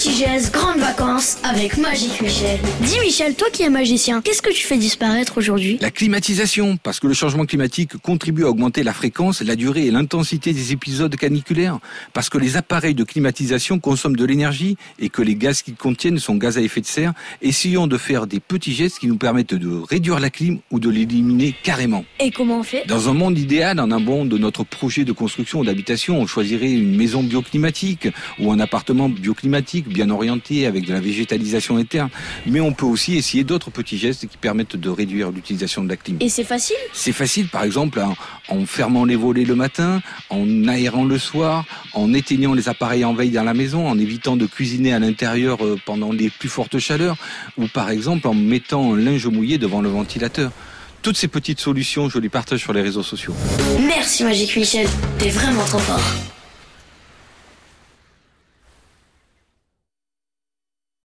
Petit geste, grandes vacances avec Magique Michel. Dis Michel, toi qui es magicien, qu'est-ce que tu fais disparaître aujourd'hui? La climatisation, parce que le changement climatique contribue à augmenter la fréquence, la durée et l'intensité des épisodes caniculaires, parce que les appareils de climatisation consomment de l'énergie et que les gaz qu'ils contiennent sont gaz à effet de serre, essayons de faire des petits gestes qui nous permettent de réduire la clim ou de l'éliminer carrément. Et comment on fait? Dans un monde idéal, en amont de notre projet de construction ou d'habitation, on choisirait une maison bioclimatique ou un appartement bioclimatique bien orienté avec de la végétalisation interne. Mais on peut aussi essayer d'autres petits gestes qui permettent de réduire l'utilisation de la clim. Et c'est facile? C'est facile, par exemple, en, en fermant les volets le matin, en aérant le soir, en éteignant les appareils en veille dans la maison, en évitant de cuisiner à l'intérieur euh, pendant les plus fortes chaleurs, ou par exemple en mettant un linge mouillé devant le ventilateur. Toutes ces petites solutions, je les partage sur les réseaux sociaux. Merci Magique Michel, t'es vraiment trop fort.